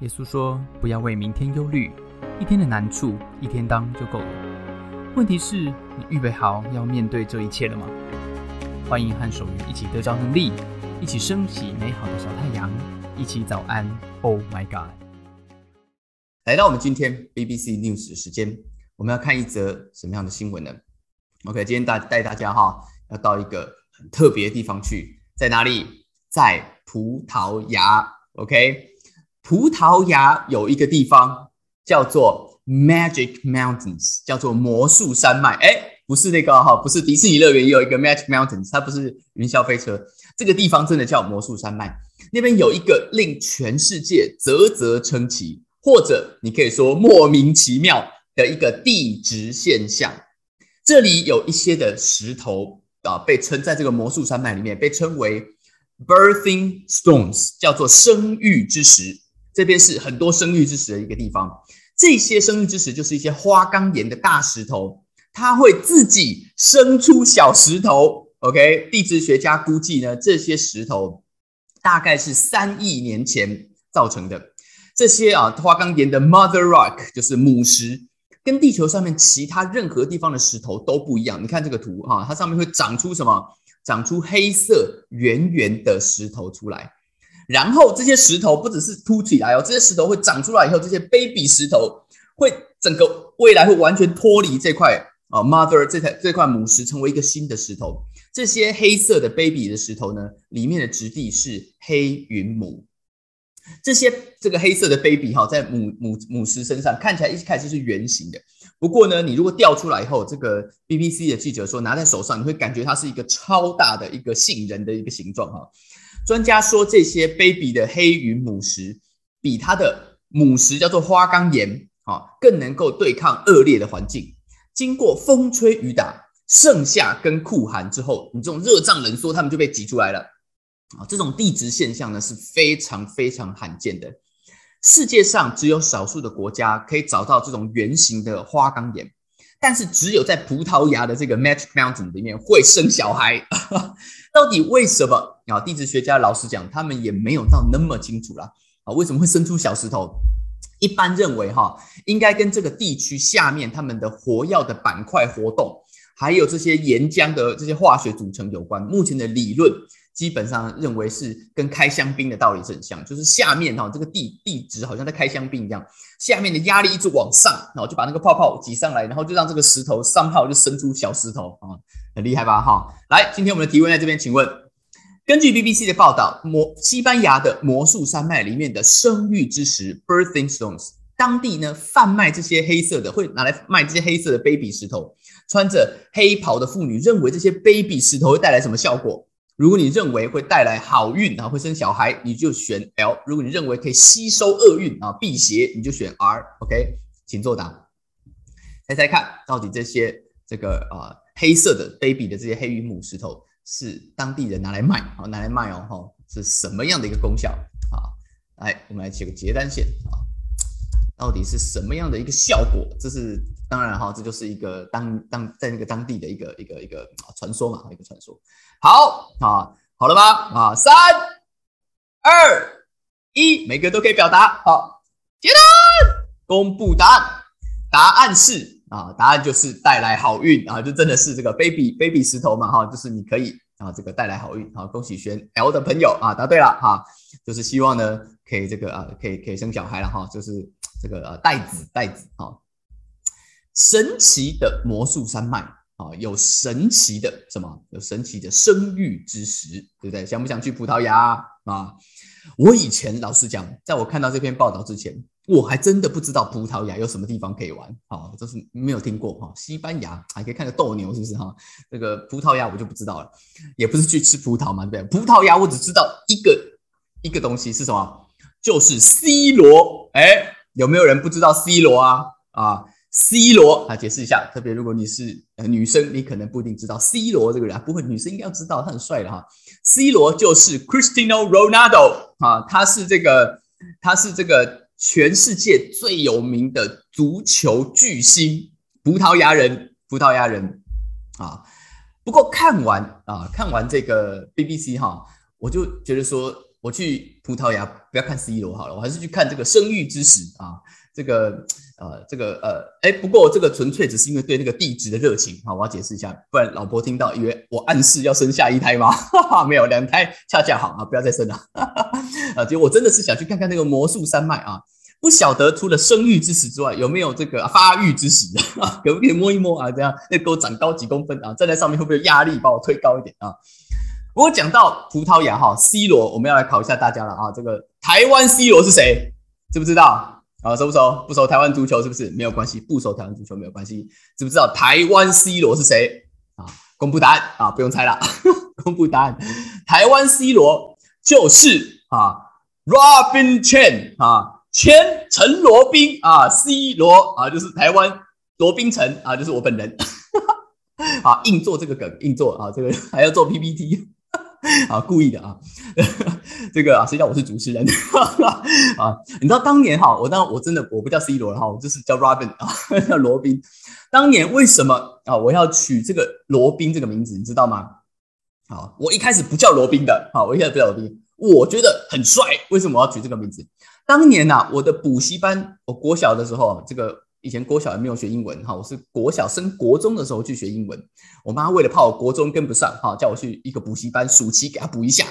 耶稣说：“不要为明天忧虑，一天的难处一天当就够了。问题是，你预备好要面对这一切了吗？”欢迎和守愚一起得着能力，一起升起美好的小太阳，一起早安。Oh my God！来到我们今天 BBC News 的时间，我们要看一则什么样的新闻呢？OK，今天大带大家哈，要到一个很特别的地方去，在哪里？在葡萄牙。OK。葡萄牙有一个地方叫做 Magic Mountains，叫做魔术山脉。哎，不是那个哈，不是迪士尼乐园也有一个 Magic Mountains，它不是云霄飞车。这个地方真的叫魔术山脉，那边有一个令全世界啧啧称奇，或者你可以说莫名其妙的一个地质现象。这里有一些的石头啊，被称在这个魔术山脉里面被称为 Birthing Stones，叫做生育之石。这边是很多生育之石的一个地方，这些生育之石就是一些花岗岩的大石头，它会自己生出小石头。OK，地质学家估计呢，这些石头大概是三亿年前造成的。这些啊，花岗岩的 Mother Rock 就是母石，跟地球上面其他任何地方的石头都不一样。你看这个图哈，它上面会长出什么？长出黑色圆圆的石头出来。然后这些石头不只是凸起来哦，这些石头会长出来以后，这些 baby 石头会整个未来会完全脱离这块啊 mother 这块这块母石，成为一个新的石头。这些黑色的 baby 的石头呢，里面的质地是黑云母。这些这个黑色的 baby 哈，在母母母石身上看起来一开始是圆形的，不过呢，你如果掉出来以后，这个 BBC 的记者说拿在手上，你会感觉它是一个超大的一个杏仁的一个形状哈。专家说，这些 baby 的黑云母石比它的母石叫做花岗岩啊，更能够对抗恶劣的环境。经过风吹雨打、盛夏跟酷寒之后，你这种热胀冷缩，它们就被挤出来了啊。这种地质现象呢是非常非常罕见的，世界上只有少数的国家可以找到这种圆形的花岗岩。但是只有在葡萄牙的这个 Magic Mountain 里面会生小孩，到底为什么啊？地质学家老实讲，他们也没有到那么清楚啦。啊，为什么会生出小石头？一般认为哈，应该跟这个地区下面他们的活跃的板块活动，还有这些岩浆的这些化学组成有关。目前的理论。基本上认为是跟开香槟的道理是很像，就是下面哈这个地地质好像在开香槟一样，下面的压力一直往上，然后就把那个泡泡挤上来，然后就让这个石头上泡就生出小石头啊，很厉害吧哈？来，今天我们的提问在这边，请问，根据 BBC 的报道，魔西班牙的魔术山脉里面的生育之石 （Birthing Stones），当地呢贩卖这些黑色的，会拿来卖这些黑色的 baby 石头，穿着黑袍的妇女认为这些 baby 石头会带来什么效果？如果你认为会带来好运啊，会生小孩，你就选 L；如果你认为可以吸收厄运啊，辟邪，你就选 R。OK，请作答。猜猜看到底这些这个啊黑色的 baby 的这些黑云母石头是当地人拿来卖啊，拿来卖哦，哈，是什么样的一个功效啊？来，我们来写个结单线啊，到底是什么样的一个效果？这是当然哈，这就是一个当当在那个当地的一个一个一个传说嘛，一个传说。好啊，好了吗？啊，三、二、一，每个都可以表达。好，接单，公布答案。答案是啊，答案就是带来好运啊，就真的是这个 baby baby 石头嘛哈，就是你可以啊，这个带来好运。好，恭喜选 L 的朋友啊，答对了哈，就是希望呢，可以这个啊，可以可以生小孩了哈，就是这个呃带子袋子哈，神奇的魔术山脉。啊，有神奇的什么？有神奇的生育之时，对不对？想不想去葡萄牙啊？我以前老实讲，在我看到这篇报道之前，我还真的不知道葡萄牙有什么地方可以玩。好，这是没有听过哈。西班牙还可以看个斗牛，是不是哈？这个葡萄牙我就不知道了，也不是去吃葡萄嘛，对不对？葡萄牙我只知道一个一个东西是什么，就是 C 罗。哎，有没有人不知道 C 罗啊？啊？C 罗啊，解释一下，特别如果你是呃女生，你可能不一定知道 C 罗这个人，不会，女生应该要知道，他很帅的哈。C 罗就是 Cristiano Ronaldo 啊，他是这个，他是这个全世界最有名的足球巨星，葡萄牙人，葡萄牙人啊。不过看完啊，看完这个 BBC 哈，我就觉得说，我去。葡萄牙，不要看 C 罗好了，我还是去看这个生育之时啊，这个呃，这个呃，哎，不过这个纯粹只是因为对那个地质的热情啊，我要解释一下，不然老婆听到以为我暗示要生下一胎吗？哈哈，没有，两胎恰恰好啊，不要再生了，啊，就我真的是想去看看那个魔术山脉啊，不晓得除了生育之时之外，有没有这个发育之时啊？可不可以摸一摸啊？这样那给我长高几公分啊？站在上面会不会有压力把我推高一点啊？不过讲到葡萄牙哈，C 罗，我们要来考一下大家了啊！这个台湾 C 罗是谁？知不知道啊？熟不熟？不熟台湾足球是不是？没有关系，不熟台湾足球没有关系。知不知道台湾 C 罗是谁啊？公布答案啊！不用猜了，公布答案。台湾 C 罗就是啊，Robin Chen 啊，千陈罗宾啊，C 罗啊，就是台湾罗宾城啊，就是我本人。啊，硬做这个梗，硬做啊，这个还要做 PPT。啊，故意的啊，这个啊，谁叫我是主持人 啊？你知道当年哈，我当我真的我不叫 C 罗了哈，我就是叫 Robin 啊，叫罗宾。当年为什么啊，我要取这个罗宾这个名字，你知道吗？好，我一开始不叫罗宾的，好，我一开始不叫罗宾，我觉得很帅。为什么我要取这个名字？当年呐，我的补习班，我国小的时候，这个。以前国小也没有学英文哈，我是国小升国中的时候去学英文。我妈为了怕我国中跟不上哈，叫我去一个补习班暑期给他补一下。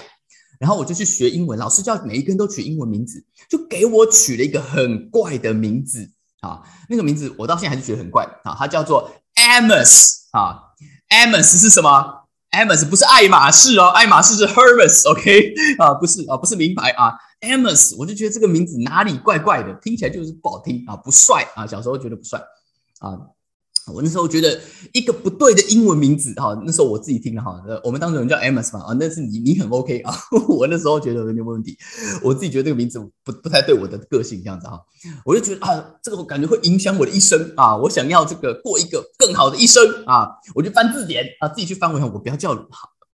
然后我就去学英文，老师叫每一个人都取英文名字，就给我取了一个很怪的名字啊。那个名字我到现在还是觉得很怪啊，它叫做 Amos 啊。Amos 是什么？Amos 不是爱马仕哦，爱马仕是 Hermes，OK 啊，不是啊，不是名牌啊。Amos，我就觉得这个名字哪里怪怪的，听起来就是不好听啊，不帅啊。小时候觉得不帅啊，我那时候觉得一个不对的英文名字哈，那时候我自己听了哈，我们当时有人叫 Amos 嘛啊，那是你你很 OK 啊，我那时候觉得有点问题，我自己觉得这个名字不不太对我的个性这样子哈，我就觉得啊，这个我感觉会影响我的一生啊，我想要这个过一个更好的一生啊，我就翻字典啊，自己去翻我想我不要叫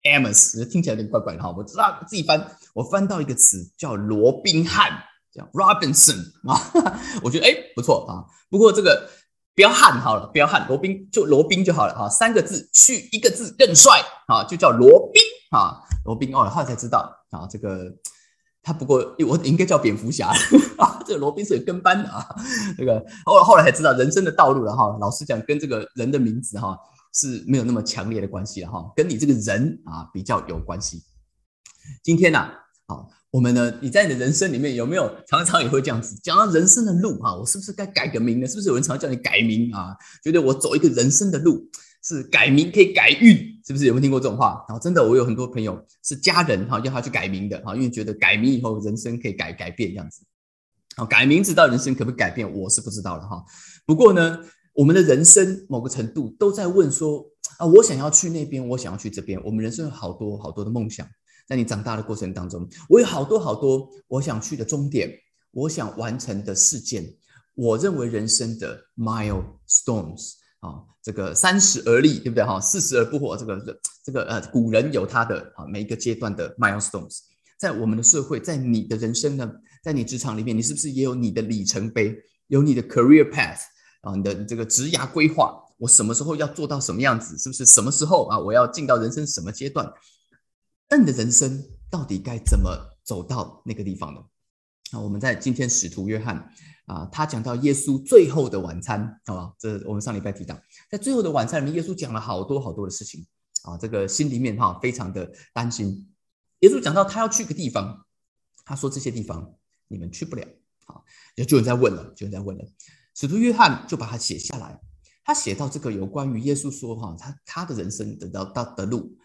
Amos，听起来有点怪怪的哈，我知道自己翻。我翻到一个词叫罗宾汉，叫 Robinson 啊，我觉得哎不错啊。不过这个不要汉好了，不要汉，罗宾就罗宾就好了哈。三个字去一个字更帅啊，就叫罗宾啊。罗宾哦，后来才知道啊，这个他不过我应该叫蝙蝠侠 啊。这个罗宾是有跟班的啊。这个后后来才知道人生的道路了哈。老实讲，跟这个人的名字哈是没有那么强烈的关系了哈，跟你这个人啊比较有关系。今天呢？好，我们呢？你在你的人生里面有没有常常也会这样子讲到人生的路哈？我是不是该改个名呢？是不是有人常叫你改名啊？觉得我走一个人生的路是改名可以改运，是不是有没有听过这种话？然后真的，我有很多朋友是家人哈，要他去改名的哈，因为觉得改名以后人生可以改改变这样子。好，改名字到人生可不可以改变？我是不知道了哈。不过呢，我们的人生某个程度都在问说啊，我想要去那边，我想要去这边。我们人生有好多好多的梦想。在你长大的过程当中，我有好多好多我想去的终点，我想完成的事件。我认为人生的 milestones 啊，这个三十而立，对不对哈？四十而不惑，这个这个呃，古人有他的啊，每一个阶段的 milestones。在我们的社会，在你的人生呢，在你职场里面，你是不是也有你的里程碑？有你的 career path 啊，你的这个职涯规划？我什么时候要做到什么样子？是不是什么时候啊？我要进到人生什么阶段？那你的人生到底该怎么走到那个地方呢？啊，我们在今天使徒约翰啊，他讲到耶稣最后的晚餐，好吧？这我们上礼拜提到，在最后的晚餐里面，耶稣讲了好多好多的事情啊，这个心里面哈非常的担心。耶稣讲到他要去个地方，他说这些地方你们去不了啊，就有人在问了，就有人在问了。使徒约翰就把它写下来，他写到这个有关于耶稣说哈，他他的人生得到到的路。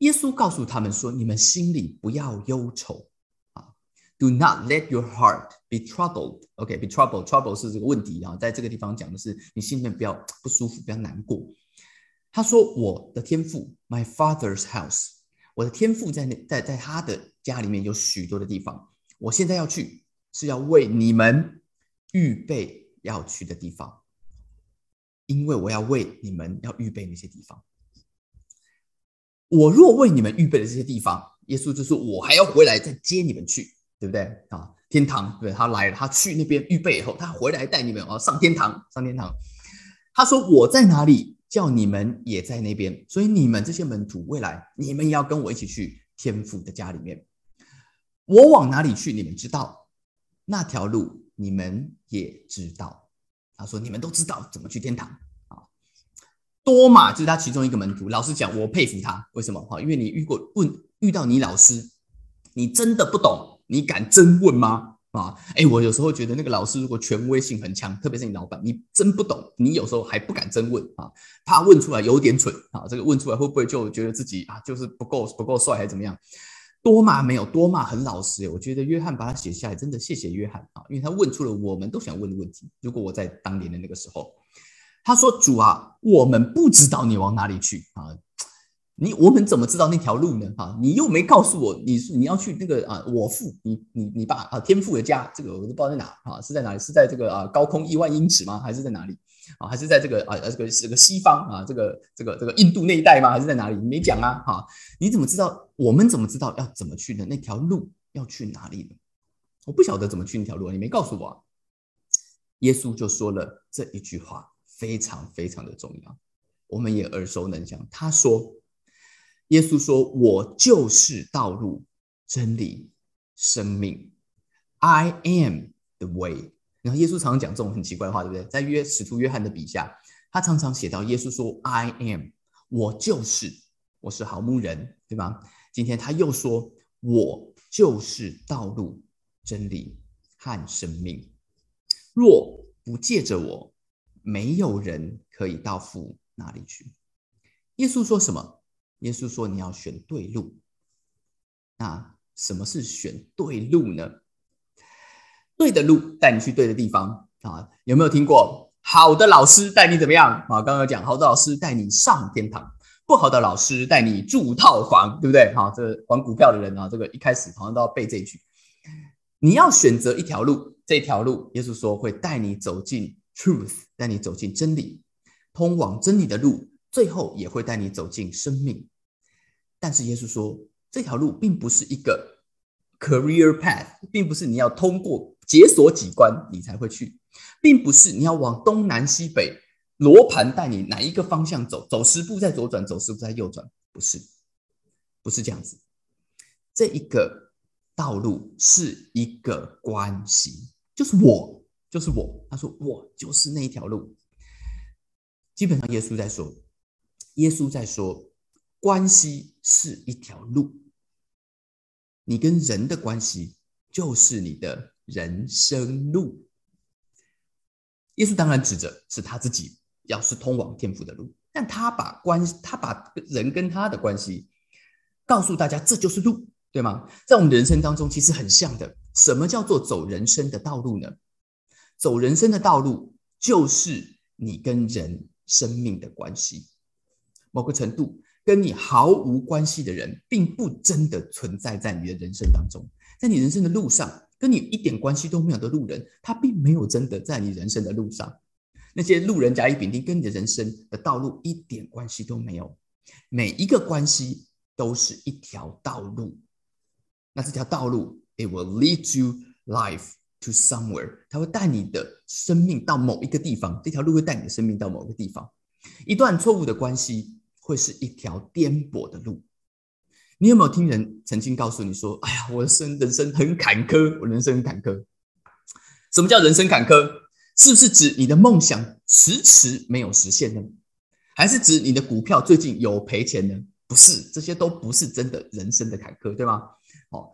耶稣告诉他们说：“你们心里不要忧愁啊，Do not let your heart be troubled。OK，be troubled，trouble 是这个问题啊，在这个地方讲的是你心里面不要不舒服，不要难过。”他说：“我的天赋，My Father's house，我的天赋在那在在他的家里面有许多的地方。我现在要去，是要为你们预备要去的地方，因为我要为你们要预备那些地方。”我若为你们预备的这些地方，耶稣就说：“我还要回来再接你们去，对不对啊？天堂，对他来了，他去那边预备以后，他回来带你们哦上天堂，上天堂。他说我在哪里，叫你们也在那边。所以你们这些门徒，未来你们也要跟我一起去天父的家里面。我往哪里去，你们知道；那条路你们也知道。他说：“你们都知道怎么去天堂。”多马就是他其中一个门徒。老实讲，我佩服他。为什么？哈，因为你遇过问遇到你老师，你真的不懂，你敢真问吗？啊，哎，我有时候觉得那个老师如果权威性很强，特别是你老板，你真不懂，你有时候还不敢真问啊，怕问出来有点蠢啊。这个问出来会不会就觉得自己啊，就是不够不够帅，还是怎么样？多骂没有多骂，很老实。我觉得约翰把他写下来，真的谢谢约翰啊，因为他问出了我们都想问的问题。如果我在当年的那个时候，他说：“主啊，我们不知道你往哪里去啊，你我们怎么知道那条路呢？啊，你又没告诉我，你是你要去那个啊，我父，你你你爸啊，天父的家，这个我都不知道在哪啊，是在哪里？是在这个啊高空一万英尺吗？还是在哪里？”啊，还是在这个啊，这个这个西方啊，这个这个这个印度那一带吗？还是在哪里？你没讲啊，哈，你怎么知道？我们怎么知道要怎么去呢？那条路要去哪里呢？我不晓得怎么去那条路，你没告诉我。耶稣就说了这一句话，非常非常的重要，我们也耳熟能详。他说：“耶稣说，我就是道路、真理、生命，I am the way。”然后耶稣常常讲这种很奇怪的话，对不对？在约使徒约翰的笔下，他常常写到耶稣说：“I am，我就是，我是好牧人，对吧？”今天他又说：“我就是道路、真理和生命。若不借着我，没有人可以到父那里去。”耶稣说什么？耶稣说：“你要选对路。”那什么是选对路呢？对的路带你去对的地方啊！有没有听过好的老师带你怎么样啊？刚刚讲好的老师带你上天堂，不好的老师带你住套房，对不对？好，这玩股票的人啊，这个一开始好像都要背这一句。你要选择一条路，这条路耶稣说会带你走进 truth，带你走进真理，通往真理的路，最后也会带你走进生命。但是耶稣说这条路并不是一个 career path，并不是你要通过。解锁几关你才会去，并不是你要往东南西北罗盘带你哪一个方向走，走十步再左转，走十步再右转，不是，不是这样子。这一个道路是一个关系，就是我，就是我。他说我就是那一条路。基本上耶稣在说，耶稣在说，关系是一条路，你跟人的关系就是你的。人生路，耶稣当然指着是他自己，要是通往天父的路，但他把关，他把人跟他的关系告诉大家，这就是路，对吗？在我们的人生当中，其实很像的。什么叫做走人生的道路呢？走人生的道路，就是你跟人生命的关系。某个程度，跟你毫无关系的人，并不真的存在在你的人生当中，在你人生的路上。跟你一点关系都没有的路人，他并没有真的在你人生的路上。那些路人甲乙丙丁跟你的人生的道路一点关系都没有。每一个关系都是一条道路。那这条道路，it will lead you life to somewhere，它会带你的生命到某一个地方。这条路会带你的生命到某个地方。一段错误的关系会是一条颠簸的路。你有没有听人曾经告诉你说：“哎呀，我的生人生很坎坷，我人生很坎坷。”什么叫人生坎坷？是不是指你的梦想迟迟没有实现呢？还是指你的股票最近有赔钱呢？不是，这些都不是真的人生的坎坷，对吗？哦，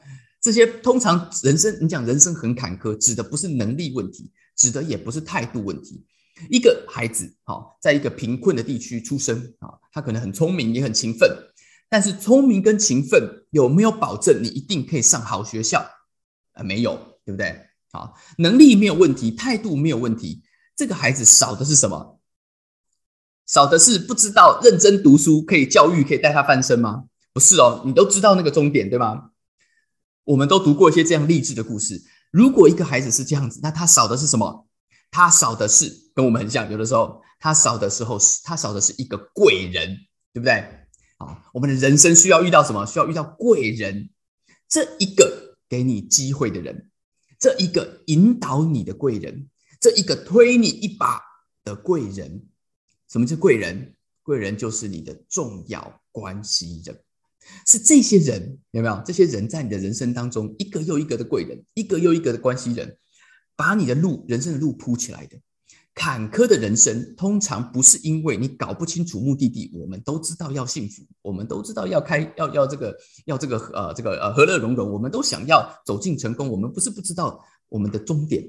这些通常人生，你讲人生很坎坷，指的不是能力问题，指的也不是态度问题。一个孩子，好，在一个贫困的地区出生啊，他可能很聪明，也很勤奋。但是聪明跟勤奋有没有保证你一定可以上好学校？啊，没有，对不对？好，能力没有问题，态度没有问题，这个孩子少的是什么？少的是不知道认真读书可以教育可以带他翻身吗？不是哦，你都知道那个终点对吗？我们都读过一些这样励志的故事。如果一个孩子是这样子，那他少的是什么？他少的是跟我们很像，有的时候他少的时候是他少的是一个贵人，对不对？好，我们的人生需要遇到什么？需要遇到贵人，这一个给你机会的人，这一个引导你的贵人，这一个推你一把的贵人。什么是贵人？贵人就是你的重要关系人。是这些人有没有？这些人在你的人生当中，一个又一个的贵人，一个又一个的关系人，把你的路、人生的路铺起来的。坎坷的人生，通常不是因为你搞不清楚目的地。我们都知道要幸福，我们都知道要开，要要这个，要这个呃这个呃和乐融融，我们都想要走进成功。我们不是不知道我们的终点，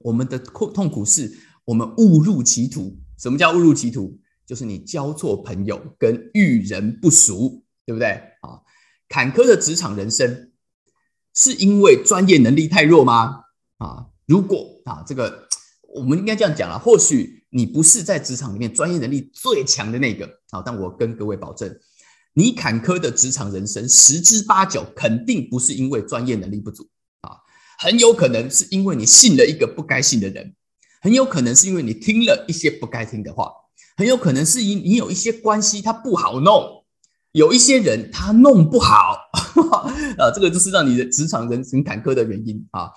我们的痛痛苦是我们误入歧途。什么叫误入歧途？就是你交错朋友，跟遇人不熟，对不对啊？坎坷的职场人生，是因为专业能力太弱吗？啊，如果啊这个。我们应该这样讲了，或许你不是在职场里面专业能力最强的那个啊，但我跟各位保证，你坎坷的职场人生十之八九肯定不是因为专业能力不足啊，很有可能是因为你信了一个不该信的人，很有可能是因为你听了一些不该听的话，很有可能是因你有一些关系他不好弄，有一些人他弄不好 啊，这个就是让你的职场人生坎坷的原因啊。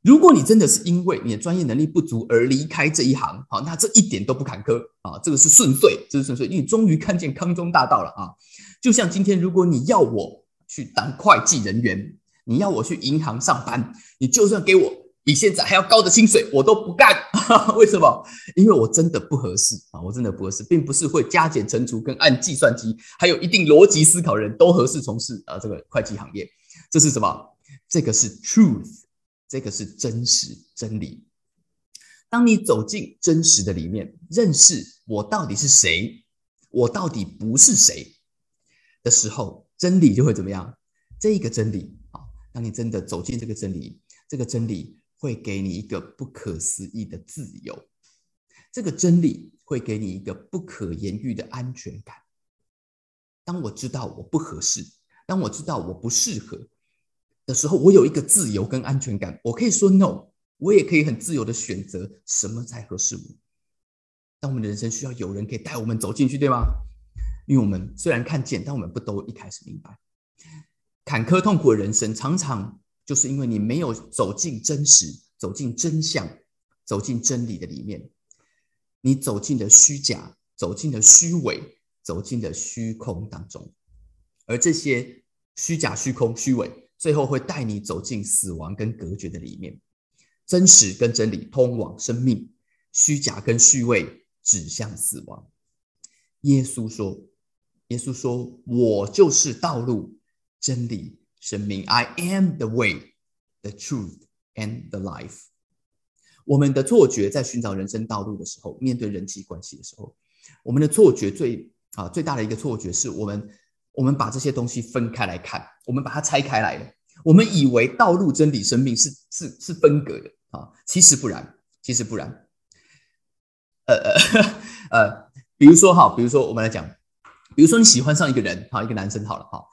如果你真的是因为你的专业能力不足而离开这一行，好，那这一点都不坎坷啊，这个是顺遂，这是顺遂，因为你终于看见康庄大道了啊！就像今天，如果你要我去当会计人员，你要我去银行上班，你就算给我比现在还要高的薪水，我都不干。为什么？因为我真的不合适啊，我真的不合适，并不是会加减乘除跟按计算机，还有一定逻辑思考的人都合适从事啊这个会计行业。这是什么？这个是 truth。这个是真实真理。当你走进真实的里面，认识我到底是谁，我到底不是谁的时候，真理就会怎么样？这个真理啊，当你真的走进这个真理，这个真理会给你一个不可思议的自由，这个真理会给你一个不可言喻的安全感。当我知道我不合适，当我知道我不适合。的时候，我有一个自由跟安全感，我可以说 no，我也可以很自由的选择什么才合适我。但我们的人生需要有人可以带我们走进去，对吗？因为我们虽然看见，但我们不都一开始明白，坎坷痛苦的人生常常就是因为你没有走进真实，走进真相，走进真理的里面，你走进了虚假，走进了虚伪，走进了虚空当中，而这些虚假、虚空、虚伪。最后会带你走进死亡跟隔绝的里面，真实跟真理通往生命，虚假跟虚伪指向死亡。耶稣说：“耶稣说，我就是道路、真理、生命。I am the way, the truth, and the life。”我们的错觉在寻找人生道路的时候，面对人际关系的时候，我们的错觉最啊最大的一个错觉是我们。我们把这些东西分开来看，我们把它拆开来了。我们以为道路、真理、生命是是是分隔的啊，其实不然，其实不然。呃呃 呃，比如说哈，比如说我们来讲，比如说你喜欢上一个人，好一个男生好了哈。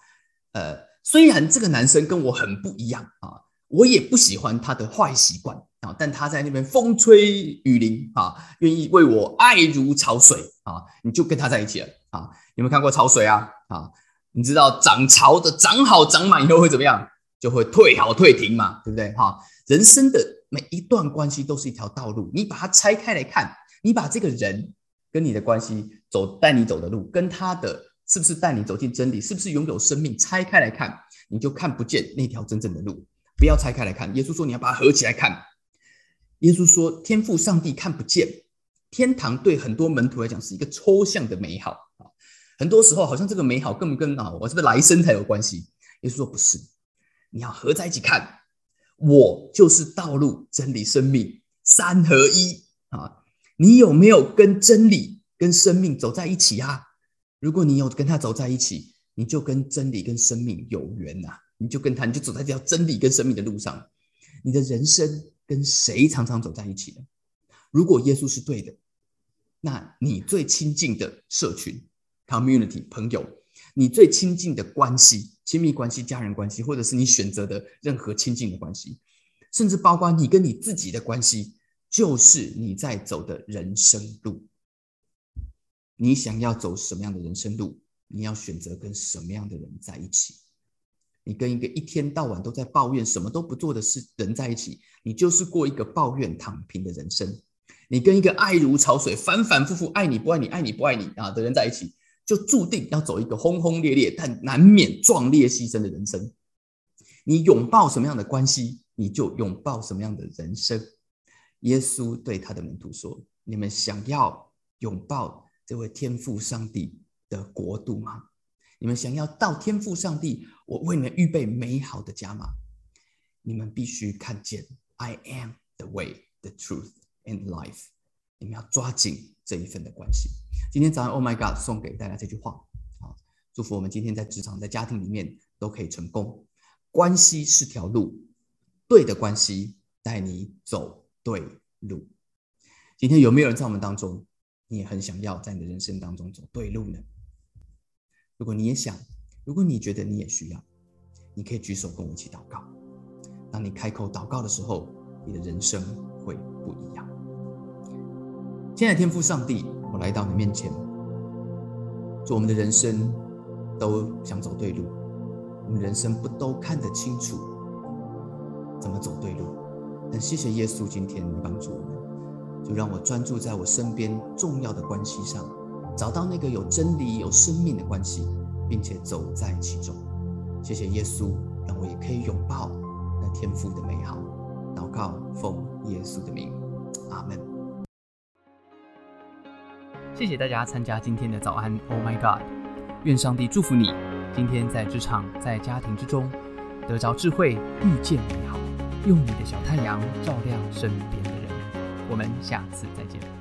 呃，虽然这个男生跟我很不一样啊，我也不喜欢他的坏习惯啊，但他在那边风吹雨淋啊，愿意为我爱如潮水啊，你就跟他在一起了啊。有没有看过潮水啊？啊？你知道涨潮的涨好涨满以后会怎么样？就会退好退停嘛，对不对？哈，人生的每一段关系都是一条道路，你把它拆开来看，你把这个人跟你的关系走带你走的路，跟他的是不是带你走进真理，是不是拥有生命，拆开来看，你就看不见那条真正的路。不要拆开来看，耶稣说你要把它合起来看。耶稣说天赋上帝看不见，天堂对很多门徒来讲是一个抽象的美好。很多时候，好像这个美好根本跟啊，我是不是来生才有关系？耶稣说不是，你要合在一起看。我就是道路、真理、生命三合一啊！你有没有跟真理、跟生命走在一起啊？如果你有跟他走在一起，你就跟真理、跟生命有缘呐！你就跟他，你就走在这条真理跟生命的路上。你的人生跟谁常常走在一起呢？如果耶稣是对的，那你最亲近的社群。community 朋友，你最亲近的关系、亲密关系、家人关系，或者是你选择的任何亲近的关系，甚至包括你跟你自己的关系，就是你在走的人生路。你想要走什么样的人生路？你要选择跟什么样的人在一起？你跟一个一天到晚都在抱怨、什么都不做的是人在一起，你就是过一个抱怨躺平的人生。你跟一个爱如潮水、反反复复爱你不爱你、爱你不爱你啊的人在一起。就注定要走一个轰轰烈烈但难免壮烈牺牲的人生。你拥抱什么样的关系，你就拥抱什么样的人生。耶稣对他的门徒说：“你们想要拥抱这位天父上帝的国度吗？你们想要到天父上帝我为你们预备美好的家吗？你们必须看见 I am the way, the truth and life。你们要抓紧这一份的关系。今天早上，Oh my God，送给大家这句话啊，祝福我们今天在职场、在家庭里面都可以成功。关系是条路，对的关系带你走。”对路，今天有没有人在我们当中，你也很想要在你的人生当中走对路呢？如果你也想，如果你觉得你也需要，你可以举手跟我一起祷告。当你开口祷告的时候，你的人生会不一样。亲爱的天父上帝，我来到你面前，祝我们的人生都想走对路，我们人生不都看得清楚怎么走对路？但谢谢耶稣，今天你帮助我们，就让我专注在我身边重要的关系上，找到那个有真理、有生命的关系，并且走在其中。谢谢耶稣，让我也可以拥抱那天赋的美好。祷告，奉耶稣的名，阿门。谢谢大家参加今天的早安，Oh my God！愿上帝祝福你，今天在职场、在家庭之中得着智慧，遇见美好。用你的小太阳照亮身边。我们下次再见。